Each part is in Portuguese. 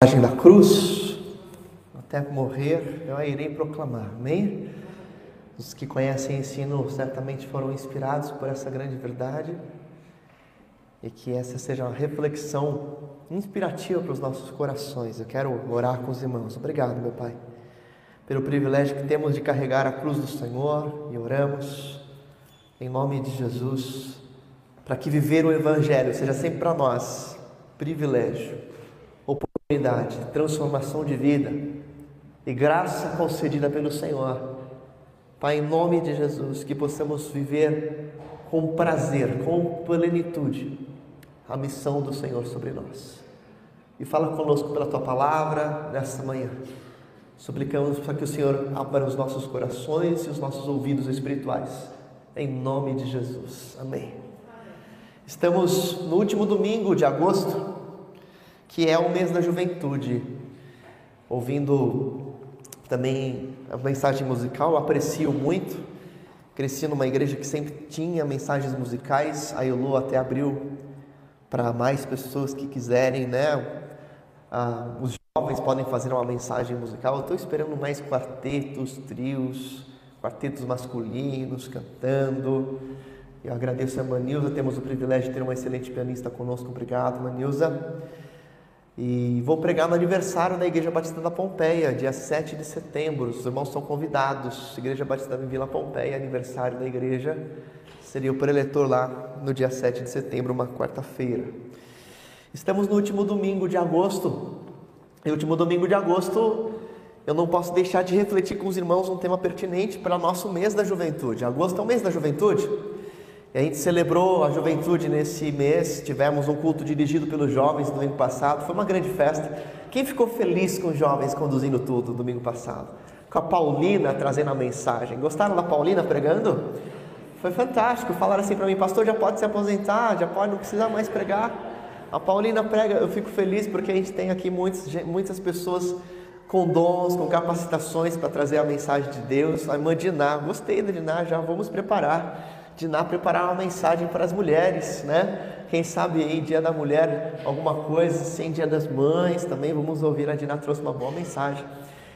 mensagem da cruz, até morrer eu a irei proclamar. Amém? Os que conhecem o ensino certamente foram inspirados por essa grande verdade e que essa seja uma reflexão inspirativa para os nossos corações. Eu quero orar com os irmãos. Obrigado, meu Pai, pelo privilégio que temos de carregar a cruz do Senhor e oramos em nome de Jesus para que viver o Evangelho seja sempre para nós privilégio, oportunidade, transformação de vida e graça concedida pelo Senhor. Pai, em nome de Jesus, que possamos viver com prazer, com plenitude, a missão do Senhor sobre nós. E fala conosco pela tua palavra nesta manhã. Suplicamos para que o Senhor abra os nossos corações e os nossos ouvidos espirituais. Em nome de Jesus. Amém. Estamos no último domingo de agosto, que é o mês da juventude. Ouvindo também a mensagem musical, aprecio muito. Cresci numa igreja que sempre tinha mensagens musicais, a Elu até abriu para mais pessoas que quiserem, né? Ah, os jovens podem fazer uma mensagem musical. Eu estou esperando mais quartetos, trios, quartetos masculinos cantando. Eu agradeço a Manilza, temos o privilégio de ter uma excelente pianista conosco. Obrigado, Manilza. E vou pregar no aniversário da Igreja Batista da Pompeia, dia 7 de setembro. Os irmãos são convidados. Igreja Batista da Vila Pompeia, aniversário da igreja. Seria o preletor lá no dia 7 de setembro, uma quarta-feira. Estamos no último domingo de agosto. E último domingo de agosto, eu não posso deixar de refletir com os irmãos um tema pertinente para o nosso mês da juventude. Agosto é o mês da juventude. A gente celebrou a juventude nesse mês, tivemos um culto dirigido pelos jovens no domingo passado, foi uma grande festa. Quem ficou feliz com os jovens conduzindo tudo domingo passado? Com a Paulina trazendo a mensagem. Gostaram da Paulina pregando? Foi fantástico. Falaram assim para mim, pastor, já pode se aposentar, já pode, não precisa mais pregar. A Paulina prega, eu fico feliz porque a gente tem aqui muitos, muitas pessoas com dons, com capacitações para trazer a mensagem de Deus. A irmã Diná, gostei da Diná, já vamos preparar Diná preparar uma mensagem para as mulheres, né? Quem sabe aí, dia da mulher, alguma coisa, sem dia das mães também, vamos ouvir. A Diná trouxe uma boa mensagem.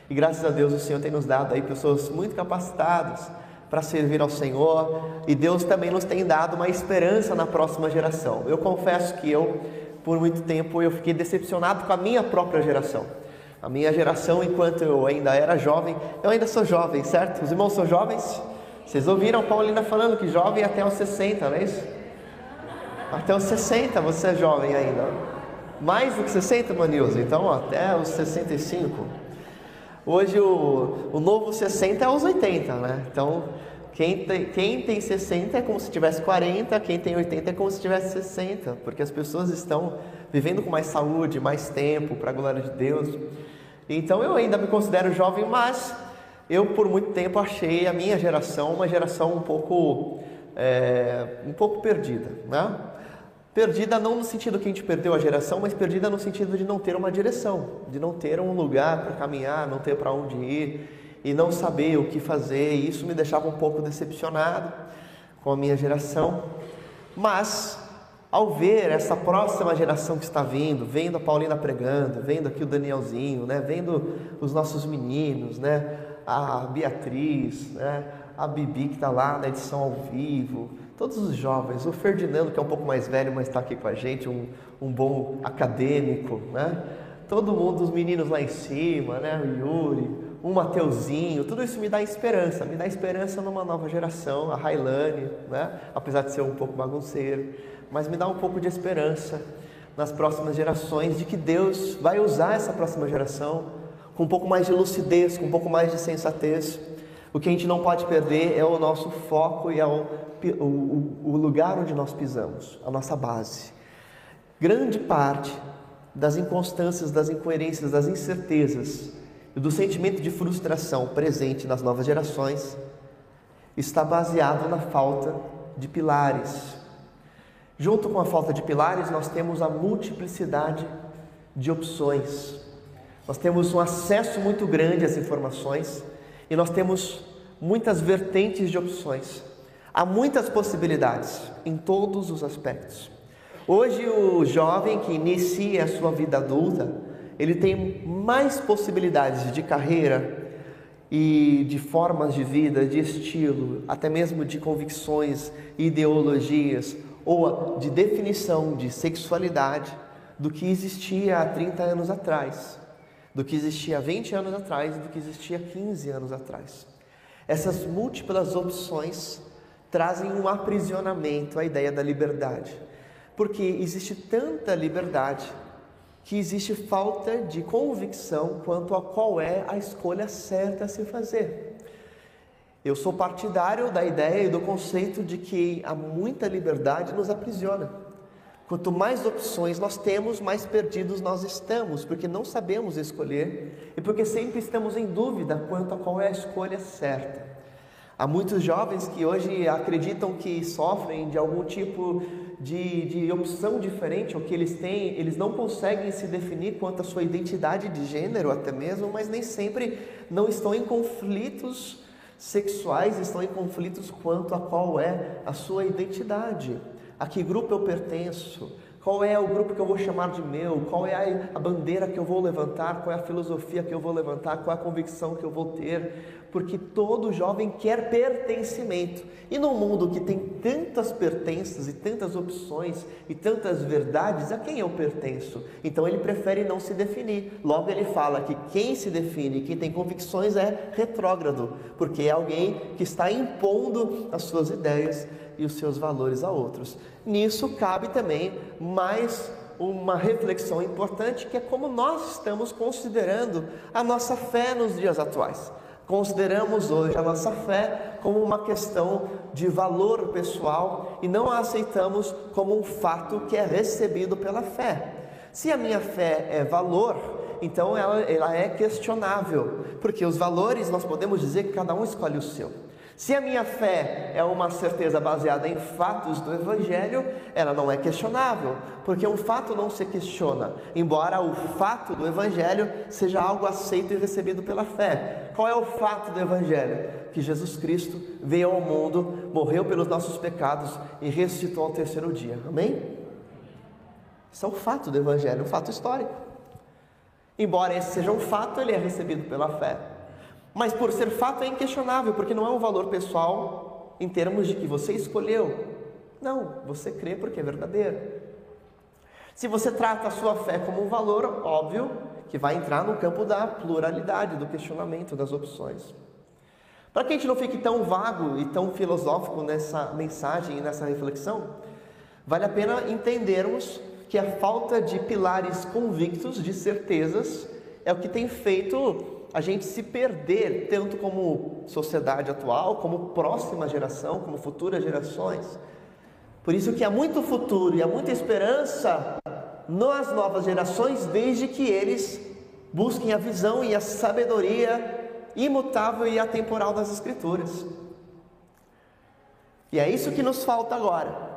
E graças a Deus o Senhor tem nos dado aí pessoas muito capacitadas para servir ao Senhor. E Deus também nos tem dado uma esperança na próxima geração. Eu confesso que eu, por muito tempo, eu fiquei decepcionado com a minha própria geração. A minha geração, enquanto eu ainda era jovem, eu ainda sou jovem, certo? Os irmãos são jovens? Vocês ouviram Paulina falando que jovem até os 60, não é isso? Até os 60 você é jovem ainda. Mais do que 60, Manilson? Então, até os 65. Hoje o, o novo 60 é os 80, né? Então, quem tem, quem tem 60 é como se tivesse 40, quem tem 80 é como se tivesse 60, porque as pessoas estão vivendo com mais saúde, mais tempo, para a glória de Deus. Então eu ainda me considero jovem, mas eu por muito tempo achei a minha geração uma geração um pouco, é, um pouco perdida, né? Perdida não no sentido que a gente perdeu a geração, mas perdida no sentido de não ter uma direção, de não ter um lugar para caminhar, não ter para onde ir e não saber o que fazer. E isso me deixava um pouco decepcionado com a minha geração. Mas ao ver essa próxima geração que está vindo, vendo a Paulina pregando, vendo aqui o Danielzinho, né, vendo os nossos meninos, né, a Beatriz, né? a Bibi que está lá na edição ao vivo, todos os jovens, o Ferdinando que é um pouco mais velho, mas está aqui com a gente, um, um bom acadêmico, né? todo mundo, os meninos lá em cima, né? o Yuri, o Mateuzinho, tudo isso me dá esperança, me dá esperança numa nova geração, a Railane, né? apesar de ser um pouco bagunceiro, mas me dá um pouco de esperança nas próximas gerações de que Deus vai usar essa próxima geração com um pouco mais de lucidez, com um pouco mais de sensatez. O que a gente não pode perder é o nosso foco e é o, o, o lugar onde nós pisamos, a nossa base. Grande parte das inconstâncias, das incoerências, das incertezas e do sentimento de frustração presente nas novas gerações está baseado na falta de pilares. Junto com a falta de pilares, nós temos a multiplicidade de opções. Nós temos um acesso muito grande às informações e nós temos muitas vertentes de opções. Há muitas possibilidades em todos os aspectos. Hoje, o jovem que inicia a sua vida adulta, ele tem mais possibilidades de carreira e de formas de vida, de estilo, até mesmo de convicções, ideologias ou de definição de sexualidade do que existia há 30 anos atrás, do que existia há 20 anos atrás, do que existia há 15 anos atrás. Essas múltiplas opções trazem um aprisionamento à ideia da liberdade, porque existe tanta liberdade que existe falta de convicção quanto a qual é a escolha certa a se fazer. Eu sou partidário da ideia e do conceito de que há muita liberdade nos aprisiona. Quanto mais opções nós temos, mais perdidos nós estamos, porque não sabemos escolher e porque sempre estamos em dúvida quanto a qual é a escolha certa. Há muitos jovens que hoje acreditam que sofrem de algum tipo de, de opção diferente, ou que eles têm, eles não conseguem se definir quanto à sua identidade de gênero, até mesmo, mas nem sempre não estão em conflitos sexuais, estão em conflitos quanto a qual é a sua identidade, a que grupo eu pertenço, qual é o grupo que eu vou chamar de meu? Qual é a bandeira que eu vou levantar? Qual é a filosofia que eu vou levantar? Qual é a convicção que eu vou ter? Porque todo jovem quer pertencimento. E num mundo que tem tantas pertenças e tantas opções e tantas verdades, a quem eu pertenço? Então ele prefere não se definir. Logo ele fala que quem se define, quem tem convicções é retrógrado, porque é alguém que está impondo as suas ideias e os seus valores a outros. Nisso cabe também mais uma reflexão importante que é como nós estamos considerando a nossa fé nos dias atuais. Consideramos hoje a nossa fé como uma questão de valor pessoal e não a aceitamos como um fato que é recebido pela fé. Se a minha fé é valor, então ela, ela é questionável, porque os valores nós podemos dizer que cada um escolhe o seu. Se a minha fé é uma certeza baseada em fatos do Evangelho, ela não é questionável, porque um fato não se questiona, embora o fato do Evangelho seja algo aceito e recebido pela fé. Qual é o fato do Evangelho? Que Jesus Cristo veio ao mundo, morreu pelos nossos pecados e ressuscitou ao terceiro dia. Amém? Isso é o fato do Evangelho, um fato histórico. Embora esse seja um fato, ele é recebido pela fé. Mas por ser fato é inquestionável, porque não é um valor pessoal em termos de que você escolheu. Não, você crê porque é verdadeiro. Se você trata a sua fé como um valor, óbvio que vai entrar no campo da pluralidade, do questionamento, das opções. Para que a gente não fique tão vago e tão filosófico nessa mensagem e nessa reflexão, vale a pena entendermos que a falta de pilares convictos, de certezas, é o que tem feito a gente se perder, tanto como sociedade atual, como próxima geração, como futuras gerações. Por isso que há muito futuro e há muita esperança nas novas gerações, desde que eles busquem a visão e a sabedoria imutável e atemporal das Escrituras. E é isso que nos falta agora.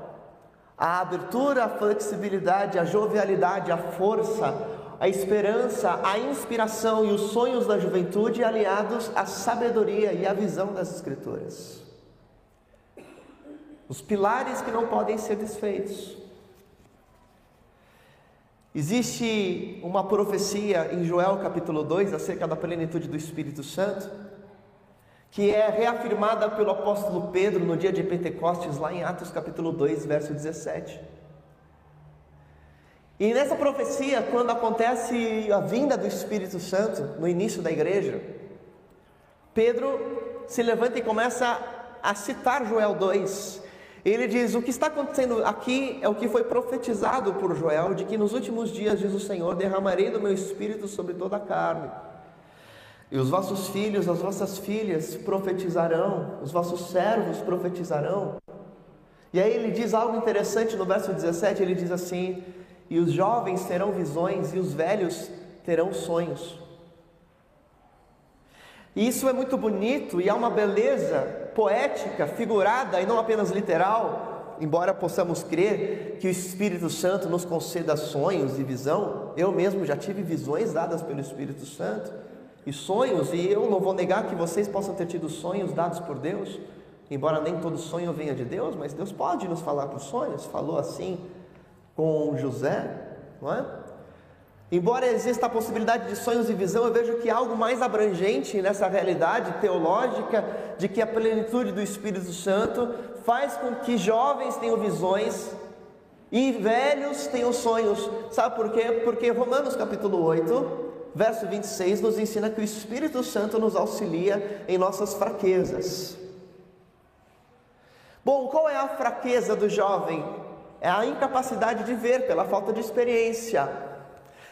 A abertura, a flexibilidade, a jovialidade, a força, a esperança, a inspiração e os sonhos da juventude aliados à sabedoria e à visão das Escrituras. Os pilares que não podem ser desfeitos. Existe uma profecia em Joel capítulo 2 acerca da plenitude do Espírito Santo, que é reafirmada pelo apóstolo Pedro no dia de Pentecostes, lá em Atos capítulo 2, verso 17. E nessa profecia, quando acontece a vinda do Espírito Santo no início da igreja, Pedro se levanta e começa a citar Joel 2. Ele diz: O que está acontecendo aqui é o que foi profetizado por Joel, de que nos últimos dias, diz o Senhor, derramarei do meu espírito sobre toda a carne. E os vossos filhos, as vossas filhas profetizarão, os vossos servos profetizarão. E aí ele diz algo interessante no verso 17: ele diz assim: e os jovens terão visões e os velhos terão sonhos. E isso é muito bonito e há uma beleza poética, figurada e não apenas literal, embora possamos crer que o Espírito Santo nos conceda sonhos e visão. Eu mesmo já tive visões dadas pelo Espírito Santo e sonhos, e eu não vou negar que vocês possam ter tido sonhos dados por Deus, embora nem todo sonho venha de Deus, mas Deus pode nos falar por sonhos, falou assim com José, não é? Embora exista a possibilidade de sonhos e visão, eu vejo que algo mais abrangente nessa realidade teológica de que a plenitude do Espírito Santo faz com que jovens tenham visões e velhos tenham sonhos. Sabe por quê? Porque Romanos capítulo 8, verso 26 nos ensina que o Espírito Santo nos auxilia em nossas fraquezas. Bom, qual é a fraqueza do jovem? É a incapacidade de ver pela falta de experiência.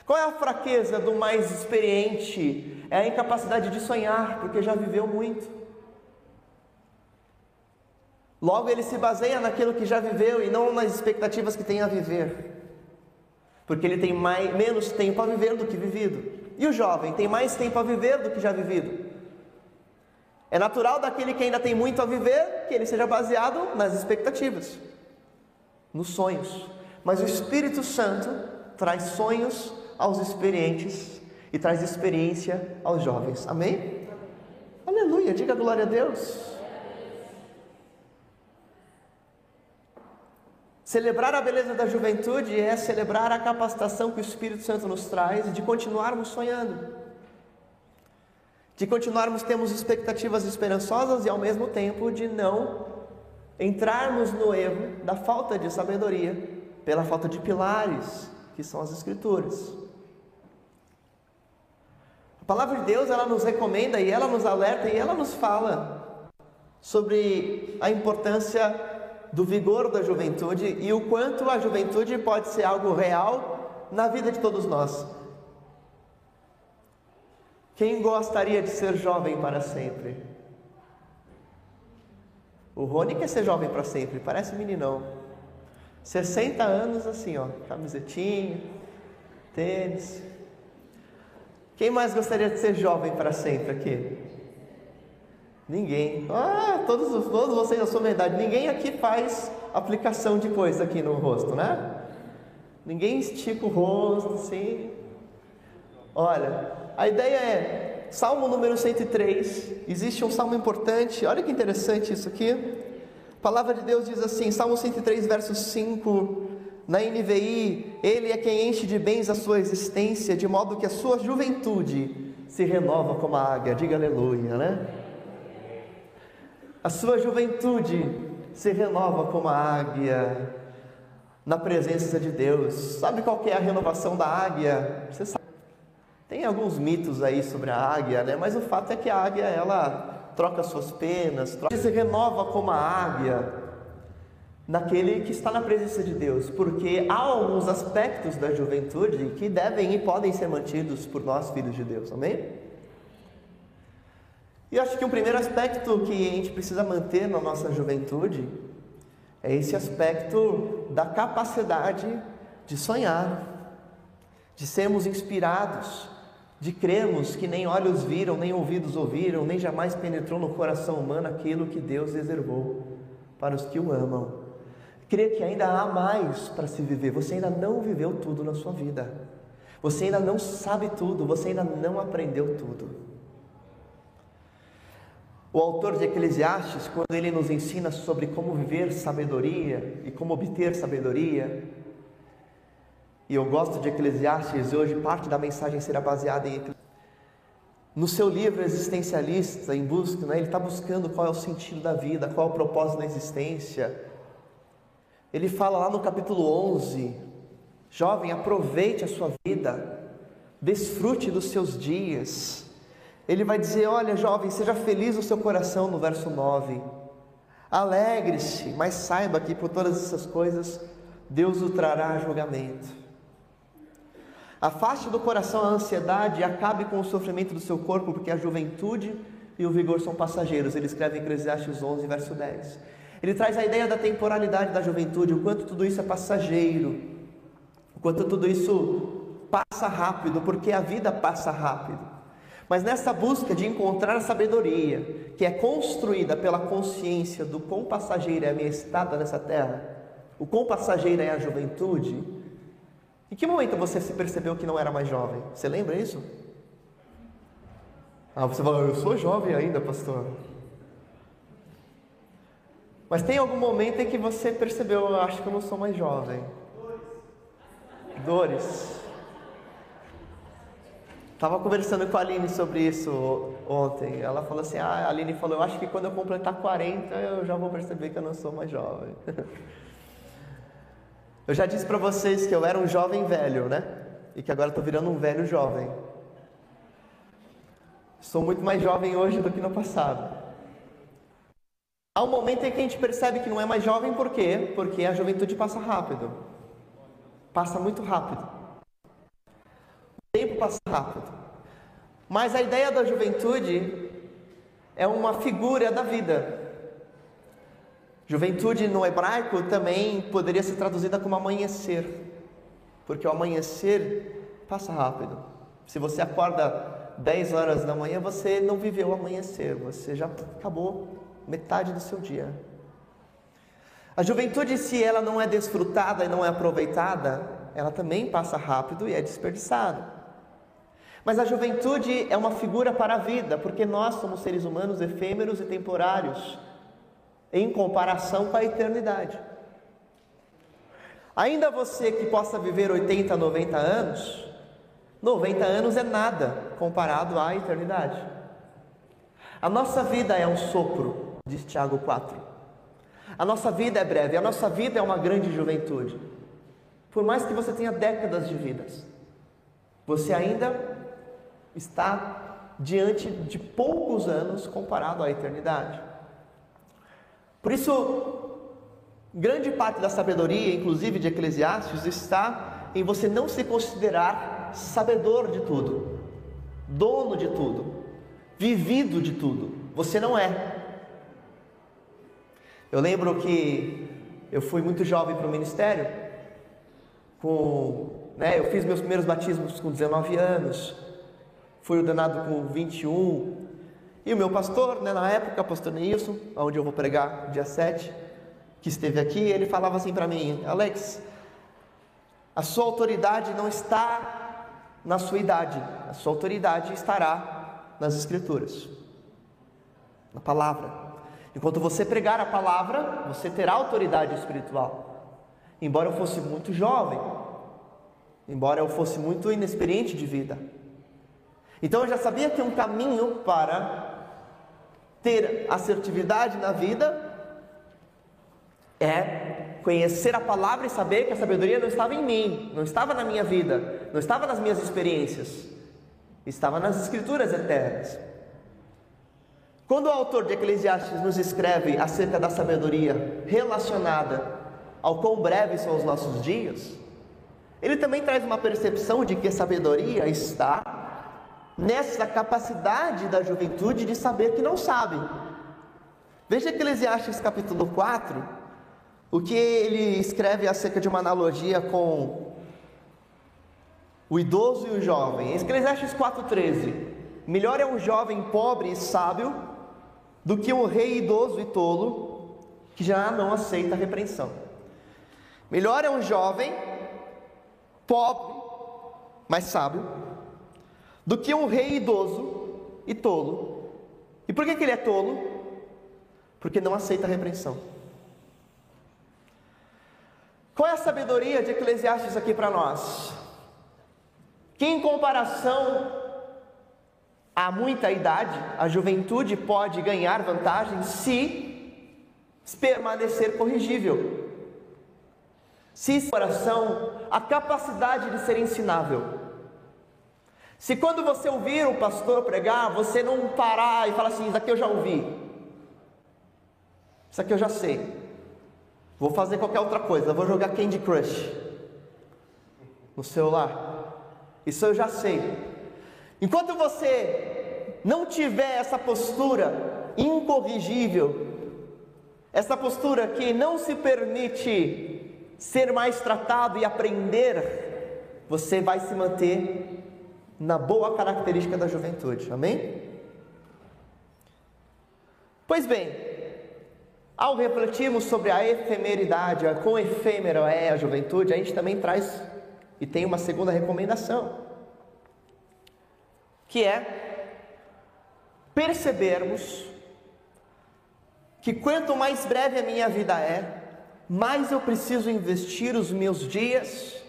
Qual é a fraqueza do mais experiente? É a incapacidade de sonhar, porque já viveu muito. Logo, ele se baseia naquilo que já viveu e não nas expectativas que tem a viver, porque ele tem mais, menos tempo a viver do que vivido. E o jovem tem mais tempo a viver do que já vivido. É natural daquele que ainda tem muito a viver que ele seja baseado nas expectativas, nos sonhos. Mas o Espírito Santo traz sonhos aos experientes e traz experiência aos jovens. Amém? Aleluia, diga glória a Deus. Celebrar a beleza da juventude é celebrar a capacitação que o Espírito Santo nos traz de continuarmos sonhando de continuarmos temos expectativas esperançosas e ao mesmo tempo de não entrarmos no erro da falta de sabedoria pela falta de pilares que são as escrituras. A palavra de Deus ela nos recomenda e ela nos alerta e ela nos fala sobre a importância do vigor da juventude e o quanto a juventude pode ser algo real na vida de todos nós. Quem gostaria de ser jovem para sempre? O Rony quer ser jovem para sempre, parece meninão. 60 anos assim, ó, camisetinha, tênis. Quem mais gostaria de ser jovem para sempre aqui? Ninguém. Ah, todos, todos vocês da sua idade. Ninguém aqui faz aplicação de coisa aqui no rosto, né? Ninguém estica o rosto assim. Olha, a ideia é, Salmo número 103, existe um salmo importante, olha que interessante isso aqui. A palavra de Deus diz assim, Salmo 103, verso 5, na NVI, Ele é quem enche de bens a sua existência, de modo que a sua juventude se renova como a águia, diga aleluia, né? A sua juventude se renova como a águia na presença de Deus. Sabe qual é a renovação da águia? Você sabe. Tem alguns mitos aí sobre a águia, né? Mas o fato é que a águia ela troca suas penas, troca, se renova como a águia naquele que está na presença de Deus, porque há alguns aspectos da juventude que devem e podem ser mantidos por nós filhos de Deus. Amém? E acho que um primeiro aspecto que a gente precisa manter na nossa juventude é esse aspecto da capacidade de sonhar, de sermos inspirados, de crermos que nem olhos viram, nem ouvidos ouviram, nem jamais penetrou no coração humano aquilo que Deus reservou para os que o amam. Crer que ainda há mais para se viver, você ainda não viveu tudo na sua vida, você ainda não sabe tudo, você ainda não aprendeu tudo. O autor de Eclesiastes, quando ele nos ensina sobre como viver sabedoria e como obter sabedoria, e eu gosto de Eclesiastes e hoje parte da mensagem será baseada em no seu livro existencialista em busca, né, ele está buscando qual é o sentido da vida, qual é o propósito da existência. Ele fala lá no capítulo 11: Jovem, aproveite a sua vida, desfrute dos seus dias. Ele vai dizer: Olha, jovem, seja feliz o seu coração, no verso 9. Alegre-se, mas saiba que por todas essas coisas Deus o trará a julgamento. Afaste do coração a ansiedade e acabe com o sofrimento do seu corpo, porque a juventude e o vigor são passageiros. Ele escreve em Eclesiastes 11, verso 10. Ele traz a ideia da temporalidade da juventude, o quanto tudo isso é passageiro, o quanto tudo isso passa rápido, porque a vida passa rápido. Mas nessa busca de encontrar a sabedoria, que é construída pela consciência do quão passageira é a minha estada nessa terra, o quão passageira é a juventude, em que momento você se percebeu que não era mais jovem? Você lembra isso? Ah, você fala, eu sou jovem ainda, pastor. Mas tem algum momento em que você percebeu, eu acho que eu não sou mais jovem. Dores. Tava conversando com a Aline sobre isso ontem. Ela falou assim: Ah, a Aline falou, eu acho que quando eu completar 40 eu já vou perceber que eu não sou mais jovem. Eu já disse para vocês que eu era um jovem velho, né? E que agora estou virando um velho jovem. Sou muito mais jovem hoje do que no passado. Há um momento em que a gente percebe que não é mais jovem, por quê? Porque a juventude passa rápido. Passa muito rápido. O tempo passa rápido. Mas a ideia da juventude é uma figura da vida. Juventude no hebraico também poderia ser traduzida como amanhecer, porque o amanhecer passa rápido. Se você acorda 10 horas da manhã, você não viveu o amanhecer, você já acabou metade do seu dia. A juventude, se ela não é desfrutada e não é aproveitada, ela também passa rápido e é desperdiçada. Mas a juventude é uma figura para a vida, porque nós somos seres humanos efêmeros e temporários em comparação com a eternidade. Ainda você que possa viver 80, 90 anos, 90 anos é nada comparado à eternidade. A nossa vida é um sopro, diz Tiago 4. A nossa vida é breve, a nossa vida é uma grande juventude. Por mais que você tenha décadas de vidas, você ainda está diante de poucos anos comparado à eternidade. Por isso, grande parte da sabedoria, inclusive de Eclesiastes, está em você não se considerar sabedor de tudo, dono de tudo, vivido de tudo. Você não é. Eu lembro que eu fui muito jovem para o ministério, com, né, eu fiz meus primeiros batismos com 19 anos, fui ordenado com 21, e o meu pastor, né, na época, pastor Neilson, onde eu vou pregar dia 7, que esteve aqui, ele falava assim para mim: Alex, a sua autoridade não está na sua idade, a sua autoridade estará nas Escrituras, na palavra. Enquanto você pregar a palavra, você terá autoridade espiritual. Embora eu fosse muito jovem, embora eu fosse muito inexperiente de vida. Então eu já sabia que um caminho para ter assertividade na vida é conhecer a palavra e saber que a sabedoria não estava em mim, não estava na minha vida, não estava nas minhas experiências, estava nas escrituras eternas. Quando o autor de Eclesiastes nos escreve acerca da sabedoria relacionada ao quão breves são os nossos dias, ele também traz uma percepção de que a sabedoria está nessa capacidade da juventude de saber que não sabe. Veja Eclesiastes capítulo 4, o que ele escreve acerca de uma analogia com o idoso e o jovem. Eclesiastes 4,13: Melhor é um jovem pobre e sábio do que um rei idoso e tolo que já não aceita a repreensão. Melhor é um jovem pobre, mas sábio, do que um rei idoso e tolo. E por que, que ele é tolo? Porque não aceita a repreensão. Qual é a sabedoria de Eclesiastes aqui para nós? Que em comparação a muita idade, a juventude pode ganhar vantagem se permanecer corrigível. Se coração a capacidade de ser ensinável. Se quando você ouvir o pastor pregar, você não parar e falar assim: Isso aqui eu já ouvi, isso aqui eu já sei, vou fazer qualquer outra coisa, vou jogar Candy Crush no celular, isso eu já sei. Enquanto você não tiver essa postura incorrigível, essa postura que não se permite ser mais tratado e aprender, você vai se manter na boa característica da juventude. Amém? Pois bem, ao refletirmos sobre a efemeridade, a quão efêmera é a juventude, a gente também traz e tem uma segunda recomendação, que é percebermos que quanto mais breve a minha vida é, mais eu preciso investir os meus dias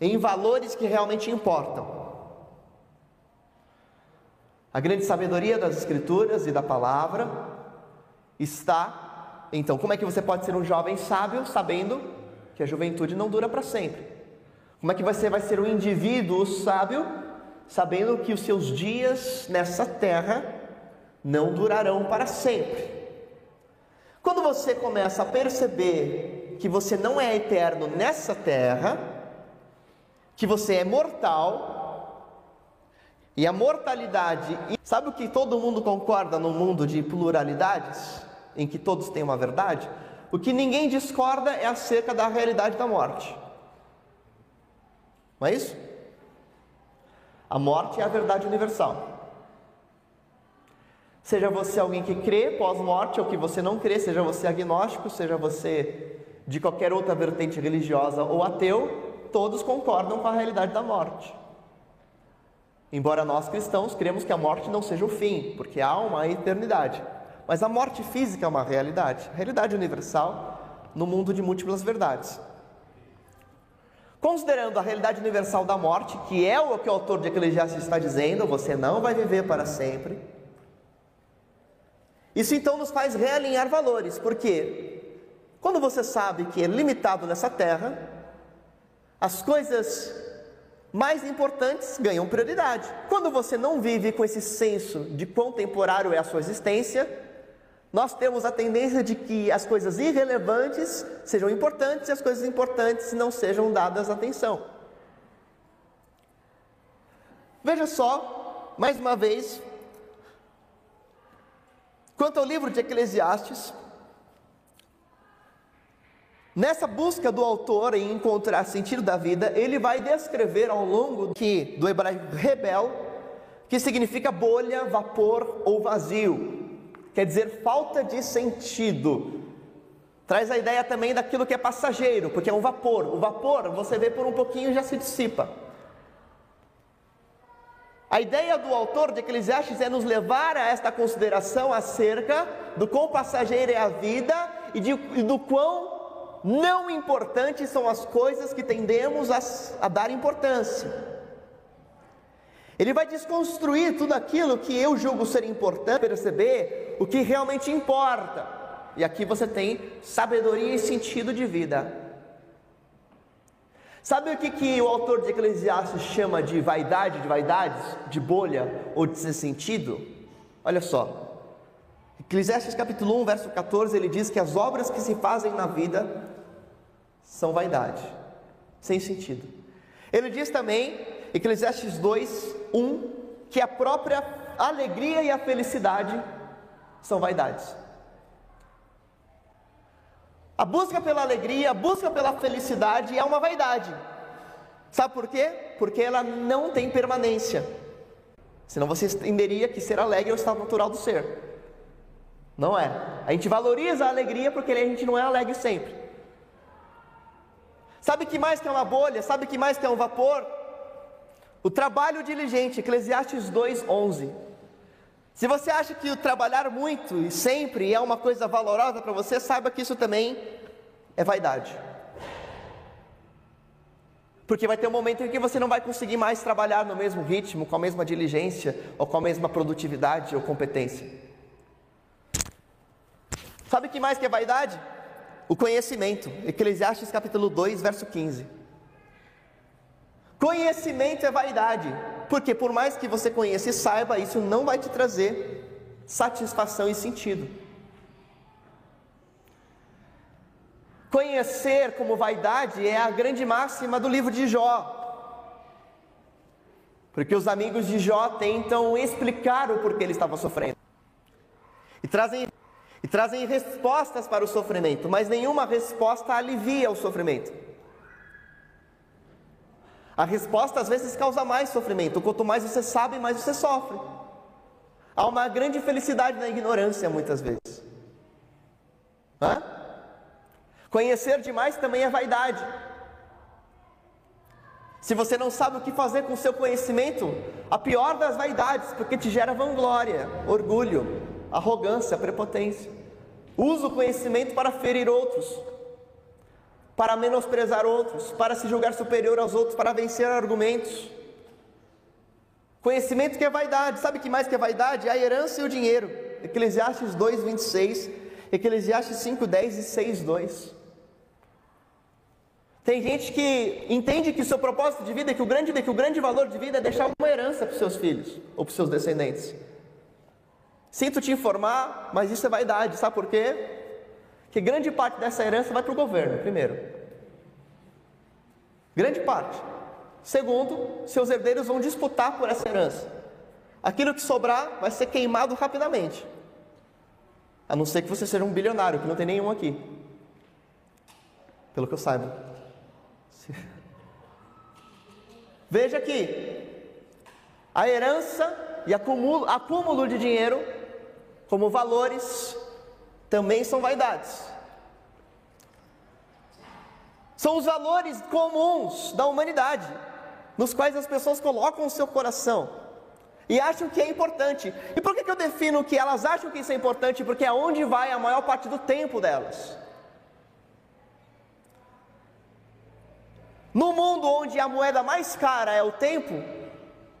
em valores que realmente importam. A grande sabedoria das Escrituras e da palavra está. Então, como é que você pode ser um jovem sábio sabendo que a juventude não dura para sempre? Como é que você vai ser um indivíduo sábio sabendo que os seus dias nessa terra não durarão para sempre? Quando você começa a perceber que você não é eterno nessa terra, que você é mortal, e a mortalidade, sabe o que todo mundo concorda no mundo de pluralidades, em que todos têm uma verdade? O que ninguém discorda é acerca da realidade da morte. Não é isso? A morte é a verdade universal. Seja você alguém que crê pós-morte ou que você não crê, seja você agnóstico, seja você de qualquer outra vertente religiosa ou ateu, todos concordam com a realidade da morte. Embora nós cristãos cremos que a morte não seja o fim, porque há uma eternidade. Mas a morte física é uma realidade, realidade universal no mundo de múltiplas verdades. Considerando a realidade universal da morte, que é o que o autor de Eclesiastes está dizendo, você não vai viver para sempre isso então nos faz realinhar valores, porque quando você sabe que é limitado nessa terra, as coisas mais importantes ganham prioridade. Quando você não vive com esse senso de quão temporário é a sua existência, nós temos a tendência de que as coisas irrelevantes sejam importantes e as coisas importantes não sejam dadas atenção. Veja só, mais uma vez, Quanto ao livro de Eclesiastes, nessa busca do autor em encontrar sentido da vida, ele vai descrever ao longo que do hebraico rebel, que significa bolha, vapor ou vazio, quer dizer falta de sentido. Traz a ideia também daquilo que é passageiro, porque é um vapor. O vapor você vê por um pouquinho e já se dissipa. A ideia do autor de Eclesiastes é nos levar a esta consideração acerca do quão passageira é a vida e, de, e do quão não importantes são as coisas que tendemos a, a dar importância. Ele vai desconstruir tudo aquilo que eu julgo ser importante, perceber o que realmente importa. E aqui você tem sabedoria e sentido de vida. Sabe o que, que o autor de Eclesiastes chama de vaidade, de vaidades, de bolha ou de sem sentido? Olha só. Eclesiastes capítulo 1, verso 14, ele diz que as obras que se fazem na vida são vaidade, sem sentido. Ele diz também, Eclesiastes 2, 1, que a própria alegria e a felicidade são vaidades. A busca pela alegria, a busca pela felicidade é uma vaidade. Sabe por quê? Porque ela não tem permanência. Senão você entenderia que ser alegre é o estado natural do ser. Não é. A gente valoriza a alegria porque a gente não é alegre sempre. Sabe que mais que é uma bolha? Sabe que mais que é um vapor? O trabalho diligente, Eclesiastes 2:11. Se você acha que o trabalhar muito e sempre é uma coisa valorosa para você, saiba que isso também é vaidade. Porque vai ter um momento em que você não vai conseguir mais trabalhar no mesmo ritmo, com a mesma diligência, ou com a mesma produtividade ou competência. Sabe o que mais que é vaidade? O conhecimento. Eclesiastes capítulo 2, verso 15. Conhecimento é vaidade. Porque por mais que você conheça e saiba, isso não vai te trazer satisfação e sentido. Conhecer como vaidade é a grande máxima do livro de Jó. Porque os amigos de Jó tentam explicar o porquê ele estava sofrendo. E trazem, e trazem respostas para o sofrimento, mas nenhuma resposta alivia o sofrimento. A resposta às vezes causa mais sofrimento. Quanto mais você sabe, mais você sofre. Há uma grande felicidade na ignorância, muitas vezes. Hã? Conhecer demais também é vaidade. Se você não sabe o que fazer com o seu conhecimento, a pior das vaidades, porque te gera vanglória, orgulho, arrogância, prepotência. Usa o conhecimento para ferir outros, para menosprezar outros, para se julgar superior aos outros, para vencer argumentos. Conhecimento que é vaidade. Sabe que mais que é vaidade? A herança e o dinheiro. Eclesiastes 2, 26. Eclesiastes 5, 10 e 6, 2. Tem gente que entende que o seu propósito de vida, que o grande, que o grande valor de vida é deixar uma herança para os seus filhos ou para os seus descendentes. Sinto te informar, mas isso é vaidade. Sabe por quê? Que grande parte dessa herança vai para o governo, primeiro. Grande parte. Segundo, seus herdeiros vão disputar por essa herança. Aquilo que sobrar vai ser queimado rapidamente. A não ser que você seja um bilionário, que não tem nenhum aqui. Pelo que eu saiba. Veja aqui, a herança e acúmulo, acúmulo de dinheiro, como valores, também são vaidades. São os valores comuns da humanidade, nos quais as pessoas colocam o seu coração e acham que é importante. E por que, que eu defino que elas acham que isso é importante? Porque é onde vai a maior parte do tempo delas. No mundo onde a moeda mais cara é o tempo,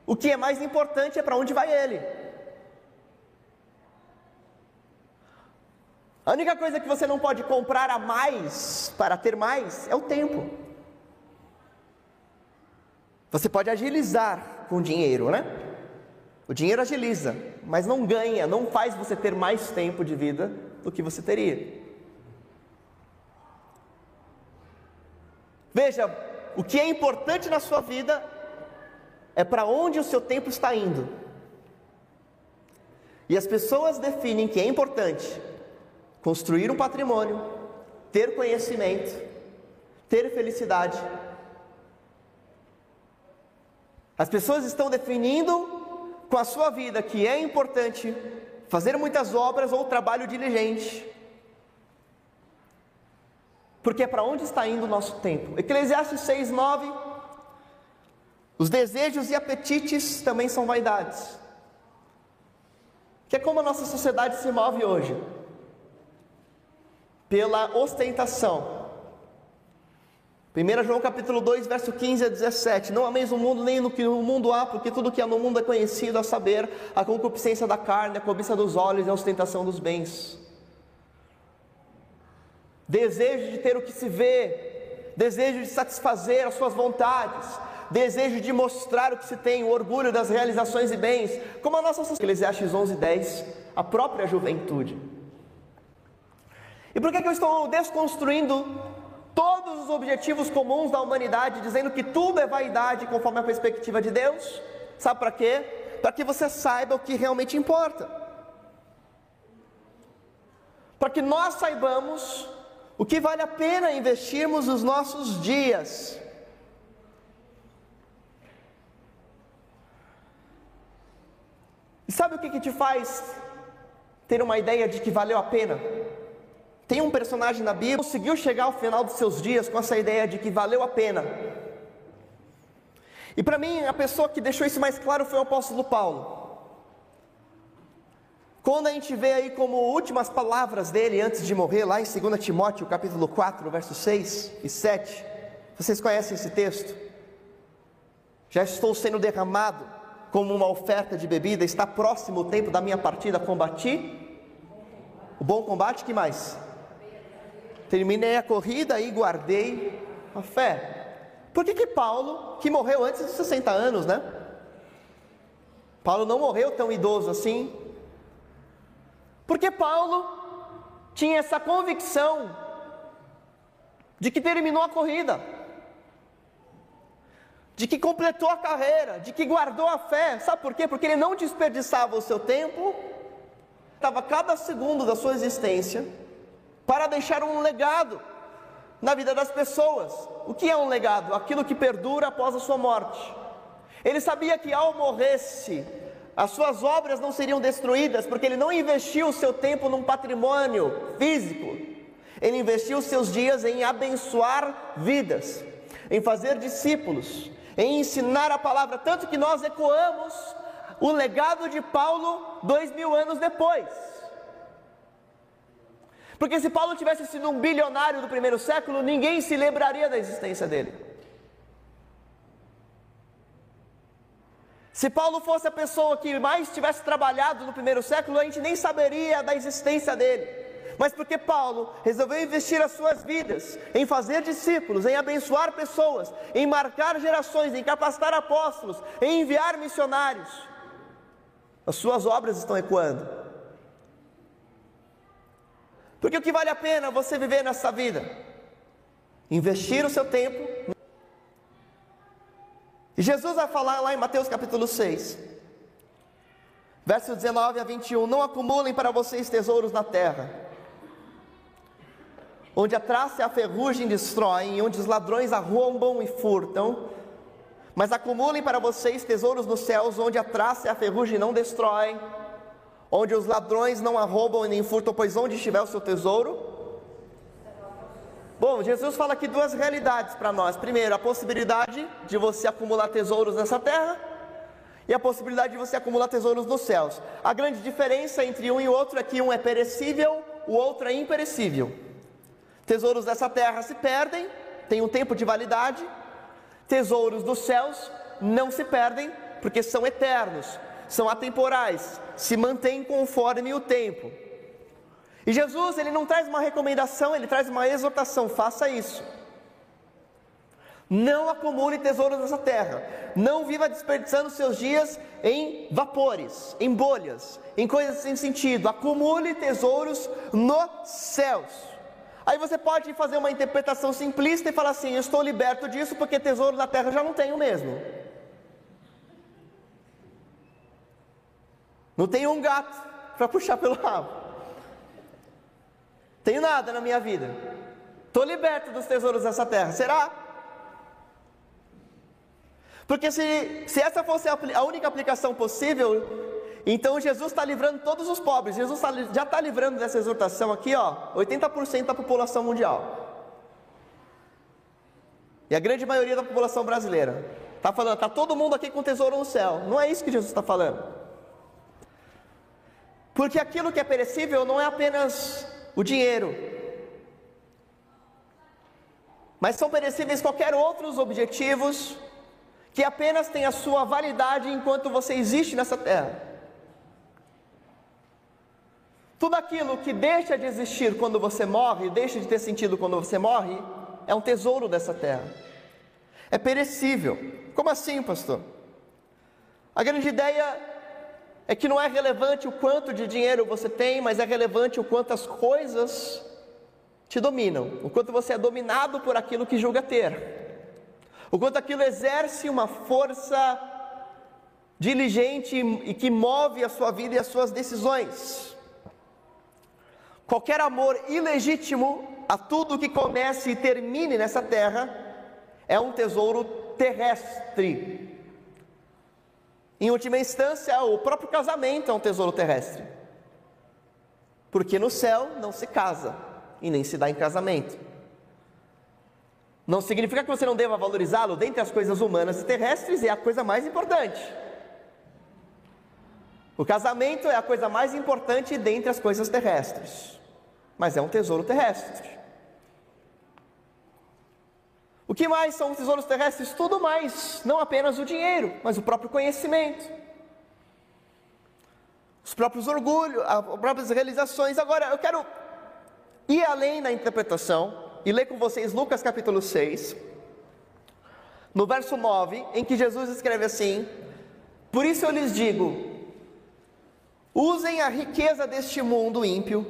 o que é mais importante é para onde vai ele. A única coisa que você não pode comprar a mais para ter mais é o tempo. Você pode agilizar com dinheiro, né? O dinheiro agiliza, mas não ganha, não faz você ter mais tempo de vida do que você teria. Veja, o que é importante na sua vida é para onde o seu tempo está indo. E as pessoas definem que é importante construir um patrimônio, ter conhecimento, ter felicidade. As pessoas estão definindo com a sua vida que é importante fazer muitas obras ou trabalho diligente, porque é para onde está indo o nosso tempo. Eclesiastes 6, 9. Os desejos e apetites também são vaidades. Que é como a nossa sociedade se move hoje pela ostentação. 1 João capítulo 2, verso 15 a 17. Não ameis o mundo nem no que no mundo há, porque tudo que há no mundo é conhecido, a saber, a concupiscência da carne, a cobiça dos olhos e a ostentação dos bens desejo de ter o que se vê, desejo de satisfazer as suas vontades, desejo de mostrar o que se tem, o orgulho das realizações e bens, como a nossa. Eclesiastes 11, 10, a própria juventude. E por que, que eu estou desconstruindo todos os objetivos comuns da humanidade, dizendo que tudo é vaidade conforme a perspectiva de Deus? Sabe para quê? Para que você saiba o que realmente importa. Para que nós saibamos o que vale a pena investirmos os nossos dias? E sabe o que, que te faz ter uma ideia de que valeu a pena? Tem um personagem na Bíblia que conseguiu chegar ao final dos seus dias com essa ideia de que valeu a pena. E para mim, a pessoa que deixou isso mais claro foi o apóstolo Paulo. Quando a gente vê aí como últimas palavras dele antes de morrer, lá em 2 Timóteo, capítulo 4, versos 6 e 7, vocês conhecem esse texto? Já estou sendo derramado como uma oferta de bebida, está próximo o tempo da minha partida, combati o bom combate, que mais? Terminei a corrida e guardei a fé. Por que que Paulo, que morreu antes dos 60 anos, né? Paulo não morreu tão idoso assim, porque Paulo tinha essa convicção de que terminou a corrida, de que completou a carreira, de que guardou a fé. Sabe por quê? Porque ele não desperdiçava o seu tempo, estava cada segundo da sua existência para deixar um legado na vida das pessoas. O que é um legado? Aquilo que perdura após a sua morte. Ele sabia que ao morresse, as suas obras não seriam destruídas, porque ele não investiu o seu tempo num patrimônio físico, ele investiu seus dias em abençoar vidas, em fazer discípulos, em ensinar a palavra, tanto que nós ecoamos o legado de Paulo dois mil anos depois. Porque se Paulo tivesse sido um bilionário do primeiro século, ninguém se lembraria da existência dele. Se Paulo fosse a pessoa que mais tivesse trabalhado no primeiro século, a gente nem saberia da existência dele. Mas porque Paulo resolveu investir as suas vidas em fazer discípulos, em abençoar pessoas, em marcar gerações, em capacitar apóstolos, em enviar missionários, as suas obras estão ecoando. Porque o que vale a pena você viver nessa vida? Investir o seu tempo. E Jesus vai falar lá em Mateus capítulo 6, versos 19 a 21: Não acumulem para vocês tesouros na terra, onde a traça e a ferrugem destroem, onde os ladrões arrombam e furtam. Mas acumulem para vocês tesouros nos céus, onde a traça e a ferrugem não destroem onde os ladrões não arrombam nem furtam, pois onde estiver o seu tesouro? Bom, Jesus fala aqui duas realidades para nós. Primeiro, a possibilidade de você acumular tesouros nessa terra e a possibilidade de você acumular tesouros nos céus. A grande diferença entre um e outro é que um é perecível, o outro é imperecível. Tesouros dessa terra se perdem, têm um tempo de validade. Tesouros dos céus não se perdem, porque são eternos são atemporais, se mantêm conforme o tempo. E Jesus, ele não traz uma recomendação, ele traz uma exortação: faça isso. Não acumule tesouros nessa terra. Não viva desperdiçando seus dias em vapores, em bolhas, em coisas sem sentido. Acumule tesouros nos céus. Aí você pode fazer uma interpretação simplista e falar assim: Eu estou liberto disso porque tesouro na terra já não tenho mesmo. Não tenho um gato para puxar pelo rabo. Tenho nada na minha vida. Estou liberto dos tesouros dessa terra. Será? Porque se, se essa fosse a, a única aplicação possível, então Jesus está livrando todos os pobres. Jesus tá, já está livrando dessa exortação aqui, ó, 80% da população mundial. E a grande maioria da população brasileira. Está falando, está todo mundo aqui com tesouro no céu. Não é isso que Jesus está falando. Porque aquilo que é perecível não é apenas o dinheiro, mas são perecíveis qualquer outros objetivos que apenas têm a sua validade enquanto você existe nessa terra. Tudo aquilo que deixa de existir quando você morre, deixa de ter sentido quando você morre, é um tesouro dessa terra. É perecível. Como assim, pastor? A grande ideia é que não é relevante o quanto de dinheiro você tem, mas é relevante o quanto as coisas te dominam, o quanto você é dominado por aquilo que julga ter, o quanto aquilo exerce uma força diligente e que move a sua vida e as suas decisões. Qualquer amor ilegítimo a tudo que comece e termine nessa terra é um tesouro terrestre, em última instância, o próprio casamento é um tesouro terrestre. Porque no céu não se casa e nem se dá em casamento. Não significa que você não deva valorizá-lo, dentre as coisas humanas e terrestres, é a coisa mais importante. O casamento é a coisa mais importante dentre as coisas terrestres, mas é um tesouro terrestre. O que mais são os tesouros terrestres? Tudo mais, não apenas o dinheiro, mas o próprio conhecimento, os próprios orgulhos, as próprias realizações. Agora, eu quero ir além na interpretação e ler com vocês Lucas capítulo 6, no verso 9, em que Jesus escreve assim: Por isso eu lhes digo, usem a riqueza deste mundo ímpio